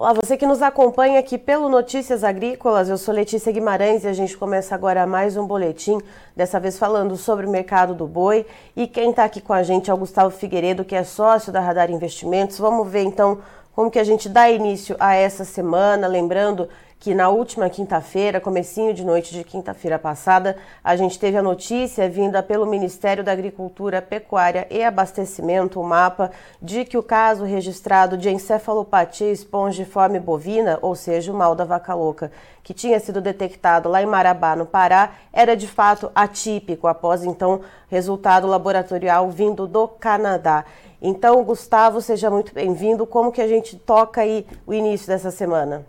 Olá, você que nos acompanha aqui pelo Notícias Agrícolas, eu sou Letícia Guimarães e a gente começa agora mais um boletim, dessa vez falando sobre o mercado do boi. E quem está aqui com a gente é o Gustavo Figueiredo, que é sócio da Radar Investimentos. Vamos ver então como que a gente dá início a essa semana, lembrando que na última quinta-feira, comecinho de noite de quinta-feira passada, a gente teve a notícia vinda pelo Ministério da Agricultura, Pecuária e Abastecimento, o MAPA, de que o caso registrado de encefalopatia espongiforme bovina, ou seja, o mal da vaca louca, que tinha sido detectado lá em Marabá, no Pará, era de fato atípico, após então resultado laboratorial vindo do Canadá. Então, Gustavo, seja muito bem-vindo. Como que a gente toca aí o início dessa semana?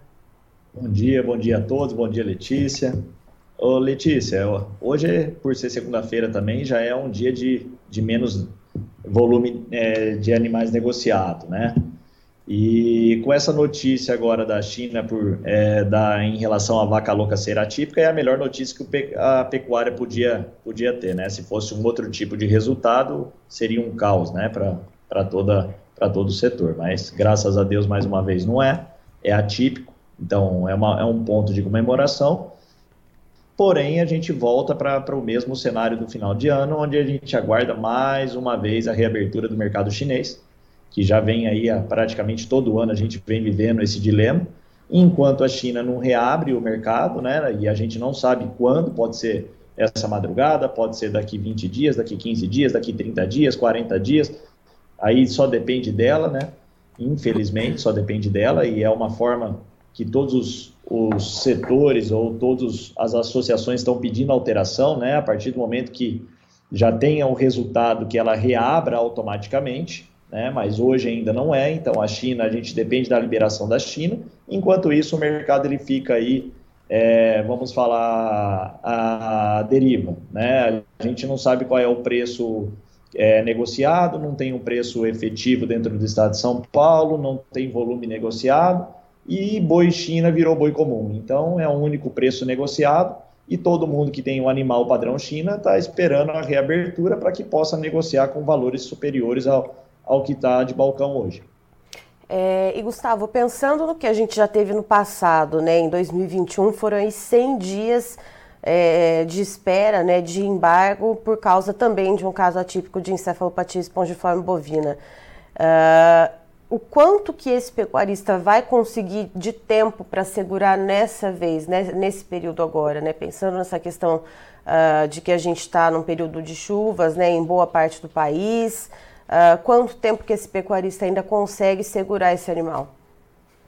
Bom dia, bom dia a todos, bom dia Letícia. Ô Letícia, hoje, por ser segunda-feira também, já é um dia de, de menos volume é, de animais negociados, né? E com essa notícia agora da China por, é, da, em relação à vaca louca ser atípica, é a melhor notícia que a pecuária podia, podia ter, né? Se fosse um outro tipo de resultado, seria um caos, né, para todo o setor. Mas, graças a Deus, mais uma vez, não é, é atípico então, é, uma, é um ponto de comemoração. Porém, a gente volta para o mesmo cenário do final de ano, onde a gente aguarda mais uma vez a reabertura do mercado chinês, que já vem aí há praticamente todo ano a gente vem vivendo esse dilema. Enquanto a China não reabre o mercado, né, e a gente não sabe quando, pode ser essa madrugada, pode ser daqui 20 dias, daqui 15 dias, daqui 30 dias, 40 dias, aí só depende dela, né? Infelizmente, só depende dela, e é uma forma que todos os, os setores ou todas as associações estão pedindo alteração, né, a partir do momento que já tenha o resultado que ela reabra automaticamente, né, mas hoje ainda não é, então a China, a gente depende da liberação da China, enquanto isso o mercado ele fica aí, é, vamos falar, a deriva, né, a gente não sabe qual é o preço é, negociado, não tem um preço efetivo dentro do estado de São Paulo, não tem volume negociado, e boi China virou boi comum. Então é um único preço negociado e todo mundo que tem um animal padrão China está esperando a reabertura para que possa negociar com valores superiores ao, ao que está de balcão hoje. É, e Gustavo, pensando no que a gente já teve no passado, né, em 2021 foram aí 100 dias é, de espera, né, de embargo por causa também de um caso atípico de encefalopatia espongiforme bovina. Uh, o quanto que esse pecuarista vai conseguir de tempo para segurar nessa vez, né, nesse período agora, né, pensando nessa questão uh, de que a gente está num período de chuvas, né, em boa parte do país, uh, quanto tempo que esse pecuarista ainda consegue segurar esse animal?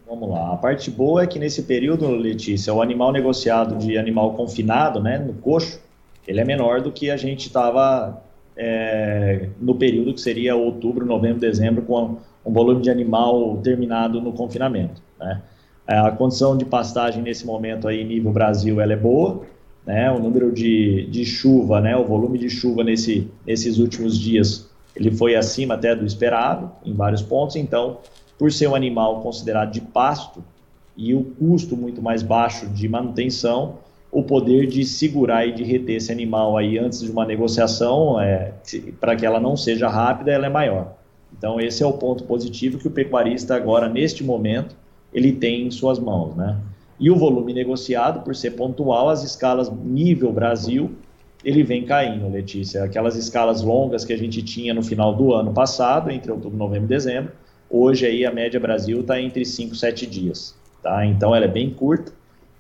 Vamos lá. A parte boa é que nesse período, Letícia, o animal negociado de animal confinado, né, no coxo, ele é menor do que a gente estava é, no período que seria outubro, novembro, dezembro, com um volume de animal terminado no confinamento. Né? É, a condição de pastagem nesse momento aí, nível Brasil, ela é boa, né? O número de, de chuva, né? O volume de chuva nesse, nesses últimos dias, ele foi acima até do esperado em vários pontos. Então, por ser um animal considerado de pasto e o custo muito mais baixo de manutenção, o poder de segurar e de reter esse animal aí antes de uma negociação, é, para que ela não seja rápida, ela é maior. Então, esse é o ponto positivo que o pecuarista agora, neste momento, ele tem em suas mãos, né? E o volume negociado, por ser pontual, as escalas nível Brasil, ele vem caindo, Letícia. Aquelas escalas longas que a gente tinha no final do ano passado, entre outubro, novembro e dezembro, hoje aí a média Brasil está entre 5 e 7 dias, tá? Então, ela é bem curta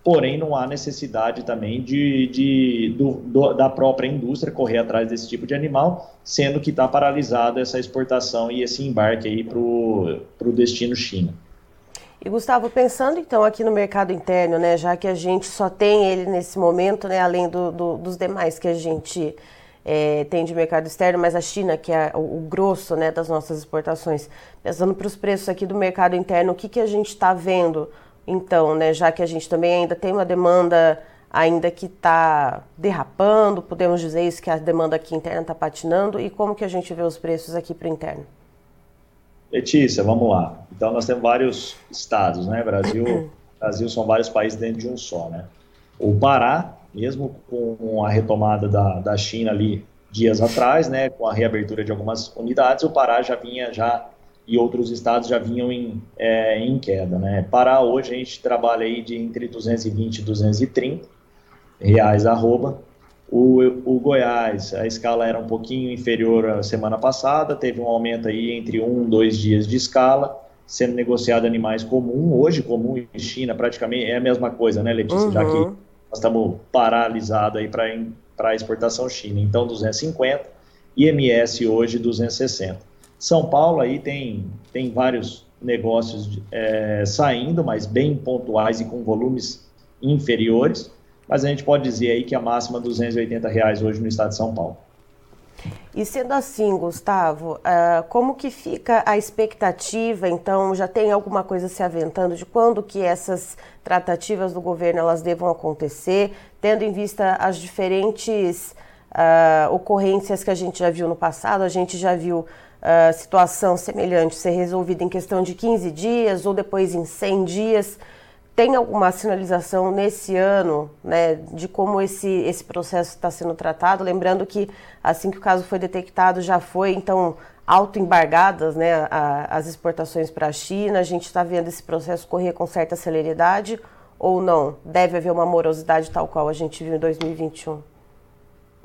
porém não há necessidade também de, de do, do, da própria indústria correr atrás desse tipo de animal, sendo que está paralisada essa exportação e esse embarque aí para o destino China. E Gustavo, pensando então aqui no mercado interno, né, já que a gente só tem ele nesse momento, né, além do, do, dos demais que a gente é, tem de mercado externo, mas a China, que é o, o grosso né, das nossas exportações, pensando para os preços aqui do mercado interno, o que, que a gente está vendo então, né, já que a gente também ainda tem uma demanda ainda que está derrapando, podemos dizer isso, que a demanda aqui interna está patinando, e como que a gente vê os preços aqui para o interno? Letícia, vamos lá. Então, nós temos vários estados, né? Brasil, Brasil são vários países dentro de um só, né? O Pará, mesmo com a retomada da, da China ali dias atrás, né, com a reabertura de algumas unidades, o Pará já vinha já e outros estados já vinham em, é, em queda. Né? Pará, hoje, a gente trabalha aí de entre 220 e 230 reais arroba. O, o Goiás, a escala era um pouquinho inferior à semana passada, teve um aumento aí entre um e dois dias de escala, sendo negociado animais comum, hoje comum em China praticamente é a mesma coisa, né, Letícia? Uhum. Já que uhum. nós estamos paralisados aí para exportação China, então 250, IMS hoje 260. São Paulo aí tem, tem vários negócios é, saindo, mas bem pontuais e com volumes inferiores, mas a gente pode dizer aí que a máxima é 280 reais hoje no estado de São Paulo. E sendo assim, Gustavo, uh, como que fica a expectativa? Então, já tem alguma coisa se aventando de quando que essas tratativas do governo elas devam acontecer, tendo em vista as diferentes uh, ocorrências que a gente já viu no passado? A gente já viu situação semelhante ser resolvida em questão de 15 dias ou depois em 100 dias. Tem alguma sinalização nesse ano né, de como esse, esse processo está sendo tratado? Lembrando que assim que o caso foi detectado já foi então autoembargadas né, as exportações para a China. A gente está vendo esse processo correr com certa celeridade ou não? Deve haver uma morosidade tal qual a gente viu em 2021?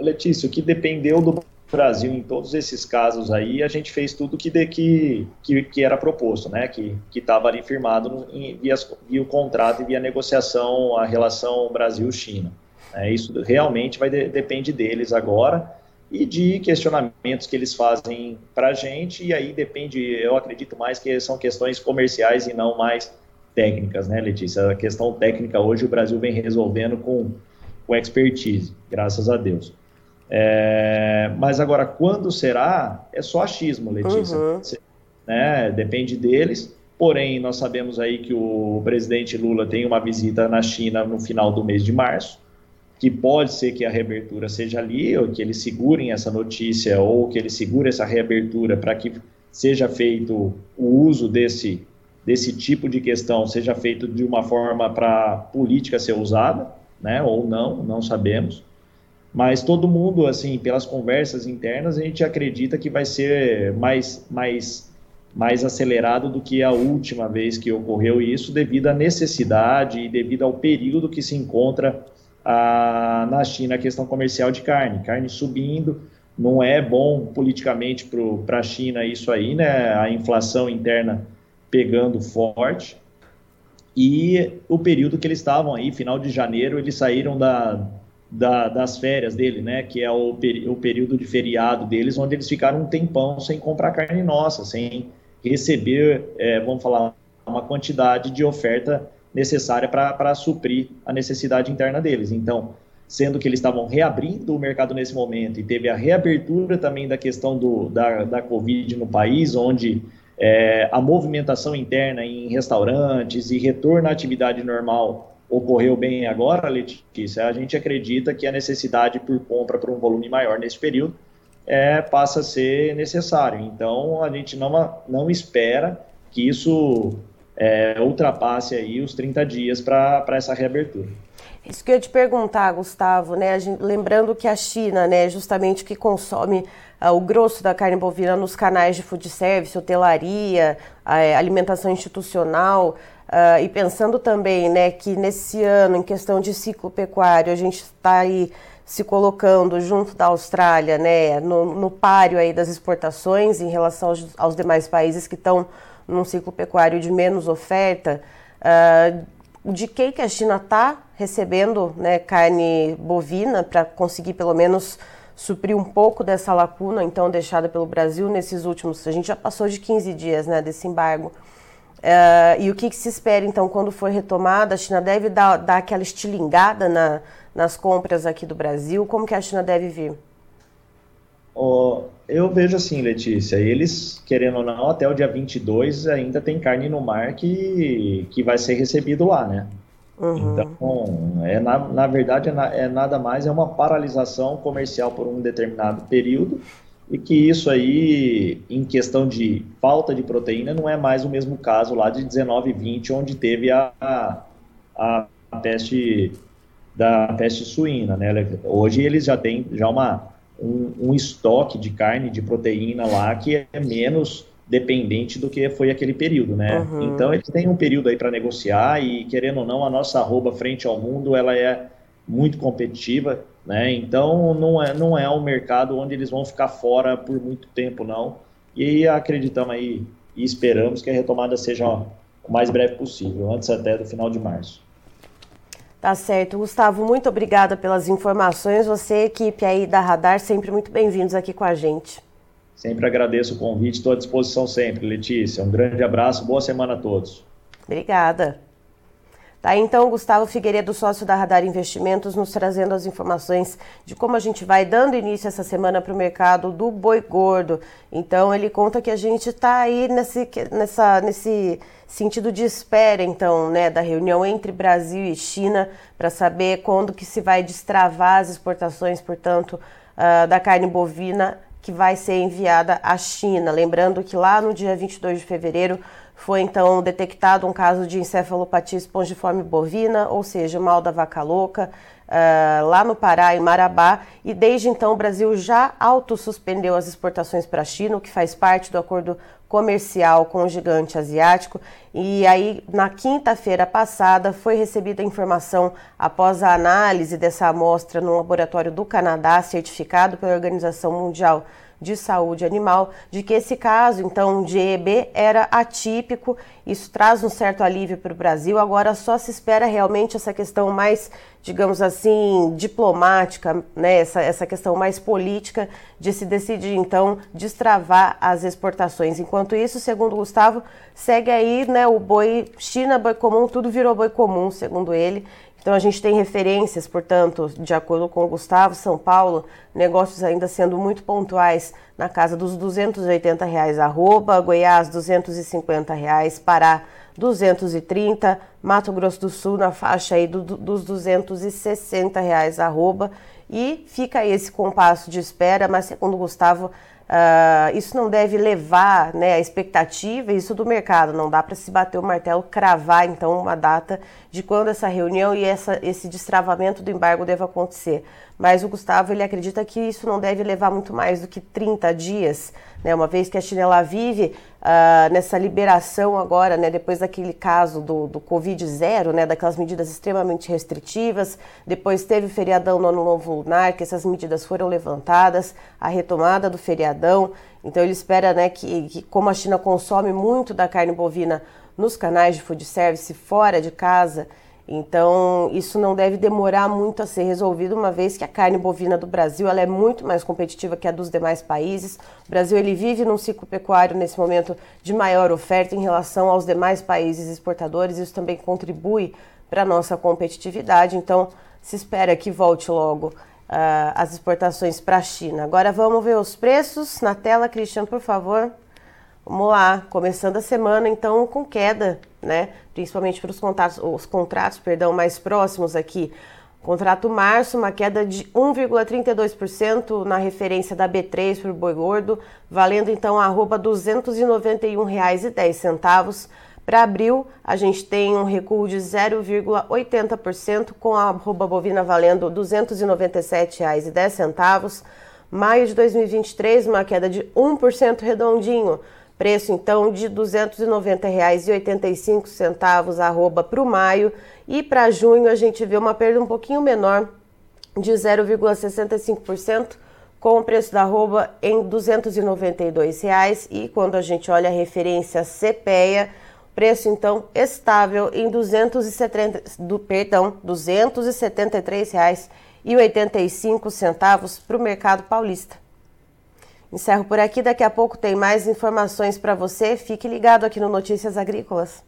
Letícia, o que dependeu do Brasil em todos esses casos aí, a gente fez tudo que, de, que, que, que, era proposto, né? Que estava ali firmado no, em, via, via, o contrato e via negociação, a relação Brasil-China. É, isso realmente vai de, depende deles agora e de questionamentos que eles fazem para a gente, e aí depende, eu acredito mais que são questões comerciais e não mais técnicas, né, Letícia? A questão técnica hoje o Brasil vem resolvendo com, com expertise, graças a Deus. É, mas agora, quando será, é só achismo, Letícia. Uhum. Né? Depende deles. Porém, nós sabemos aí que o presidente Lula tem uma visita na China no final do mês de março, que pode ser que a reabertura seja ali, ou que eles segurem essa notícia, ou que eles segurem essa reabertura para que seja feito o uso desse, desse tipo de questão, seja feito de uma forma para política ser usada, né? ou não, não sabemos. Mas todo mundo, assim, pelas conversas internas, a gente acredita que vai ser mais, mais, mais acelerado do que a última vez que ocorreu isso, devido à necessidade e devido ao período que se encontra a, na China a questão comercial de carne. Carne subindo, não é bom politicamente para a China isso aí, né? A inflação interna pegando forte. E o período que eles estavam aí, final de janeiro, eles saíram da, da, das férias dele, né? Que é o, o período de feriado deles, onde eles ficaram um tempão sem comprar carne nossa, sem receber, é, vamos falar, uma quantidade de oferta necessária para suprir a necessidade interna deles. Então, sendo que eles estavam reabrindo o mercado nesse momento e teve a reabertura também da questão do, da, da Covid no país, onde é, a movimentação interna em restaurantes e retorno à atividade normal ocorreu bem agora, Letícia, a gente acredita que a necessidade por compra por um volume maior nesse período é, passa a ser necessário. Então, a gente não, não espera que isso é, ultrapasse aí os 30 dias para essa reabertura. Isso que eu ia te perguntar, Gustavo, né? Lembrando que a China, né, justamente que consome uh, o grosso da carne bovina nos canais de food service, hotelaria, uh, alimentação institucional, Uh, e pensando também né, que nesse ano, em questão de ciclo pecuário, a gente está aí se colocando junto da Austrália, né, no, no páreo aí das exportações em relação aos, aos demais países que estão num ciclo pecuário de menos oferta, uh, de que, que a China está recebendo né, carne bovina para conseguir pelo menos suprir um pouco dessa lacuna então deixada pelo Brasil nesses últimos, a gente já passou de 15 dias né, desse embargo. Uh, e o que, que, se espera, então, quando for retomada? A China deve dar, dar aquela estilingada na, nas compras aqui do Brasil? Como que a China deve vir? Oh, eu vejo assim, Letícia, eles, querendo ou não, até o dia 22 ainda tem carne no mar que, que vai ser recebido lá, né? Uhum. Então, é, na, na verdade, é, na, é nada mais, é uma paralisação comercial por um determinado período, e que isso aí, em questão de falta de proteína, não é mais o mesmo caso lá de 19 e 20, onde teve a, a, a peste da peste suína, né? Hoje eles já têm já uma, um, um, estoque de carne, de proteína lá que é menos dependente do que foi aquele período, né? Uhum. Então eles têm um período aí para negociar e querendo ou não a nossa arroba frente ao mundo ela é muito competitiva, né? Então não é não é um mercado onde eles vão ficar fora por muito tempo não. E acreditamos aí e esperamos que a retomada seja ó, o mais breve possível, antes até do final de março. Tá certo. Gustavo, muito obrigada pelas informações. Você, equipe aí da Radar, sempre muito bem-vindos aqui com a gente. Sempre agradeço o convite, estou à disposição sempre, Letícia. Um grande abraço, boa semana a todos. Obrigada. Tá, então, Gustavo Figueiredo, sócio da Radar Investimentos, nos trazendo as informações de como a gente vai dando início essa semana para o mercado do boi gordo. Então, ele conta que a gente está aí nesse, nessa, nesse sentido de espera, então, né, da reunião entre Brasil e China para saber quando que se vai destravar as exportações, portanto, uh, da carne bovina que vai ser enviada à China. Lembrando que lá no dia 22 de fevereiro foi então detectado um caso de encefalopatia espongiforme bovina, ou seja, mal da vaca louca, uh, lá no Pará, em Marabá, e desde então o Brasil já autossuspendeu as exportações para a China, o que faz parte do acordo comercial com o gigante asiático. E aí, na quinta-feira passada, foi recebida a informação após a análise dessa amostra no laboratório do Canadá, certificado pela Organização Mundial de Saúde Animal, de que esse caso, então, de EB era atípico. Isso traz um certo alívio para o Brasil. Agora só se espera realmente essa questão mais, digamos assim, diplomática, né? essa, essa questão mais política de se decidir, então, destravar as exportações. Enquanto isso, segundo Gustavo, segue aí né, o boi, China, boi comum, tudo virou boi comum, segundo ele. Então a gente tem referências, portanto, de acordo com o Gustavo, São Paulo, negócios ainda sendo muito pontuais na casa dos 280 reais arroba, Goiás 250 reais, Pará 230, Mato Grosso do Sul na faixa aí do, dos 260 reais arroba. E fica esse compasso de espera, mas segundo o Gustavo Uh, isso não deve levar né, a expectativa, isso do mercado, não dá para se bater o martelo, cravar então uma data de quando essa reunião e essa, esse destravamento do embargo deve acontecer. Mas o Gustavo ele acredita que isso não deve levar muito mais do que 30 dias, né, uma vez que a China ela vive uh, nessa liberação agora, né, depois daquele caso do, do Covid zero, né, daquelas medidas extremamente restritivas, depois teve o feriadão no Ano Novo Lunar, que essas medidas foram levantadas, a retomada do feriadão. Então ele espera né, que, que, como a China consome muito da carne bovina nos canais de food service fora de casa, então isso não deve demorar muito a ser resolvido, uma vez que a carne bovina do Brasil ela é muito mais competitiva que a dos demais países. O Brasil ele vive num ciclo pecuário nesse momento de maior oferta em relação aos demais países exportadores. Isso também contribui para a nossa competitividade. Então se espera que volte logo uh, as exportações para a China. Agora vamos ver os preços na tela, Cristian, por favor. Vamos lá, começando a semana então com queda, né? Principalmente para os contratos, os contratos, perdão, mais próximos aqui. Contrato março, uma queda de 1,32% na referência da B3 para o boi gordo, valendo então arroba R$ 291,10. Para abril, a gente tem um recuo de 0,80%, com a arroba bovina valendo R$ 297,10. Maio de 2023, uma queda de 1% redondinho. Preço então de R$ 290,85 arroba para o maio. E para junho a gente vê uma perda um pouquinho menor de 0,65% com o preço da arroba em R$ 292,00 e quando a gente olha a referência CPEA, Preço então estável em 270, do, perdão, R$ 273,85 para o mercado paulista. Encerro por aqui, daqui a pouco tem mais informações para você. Fique ligado aqui no Notícias Agrícolas.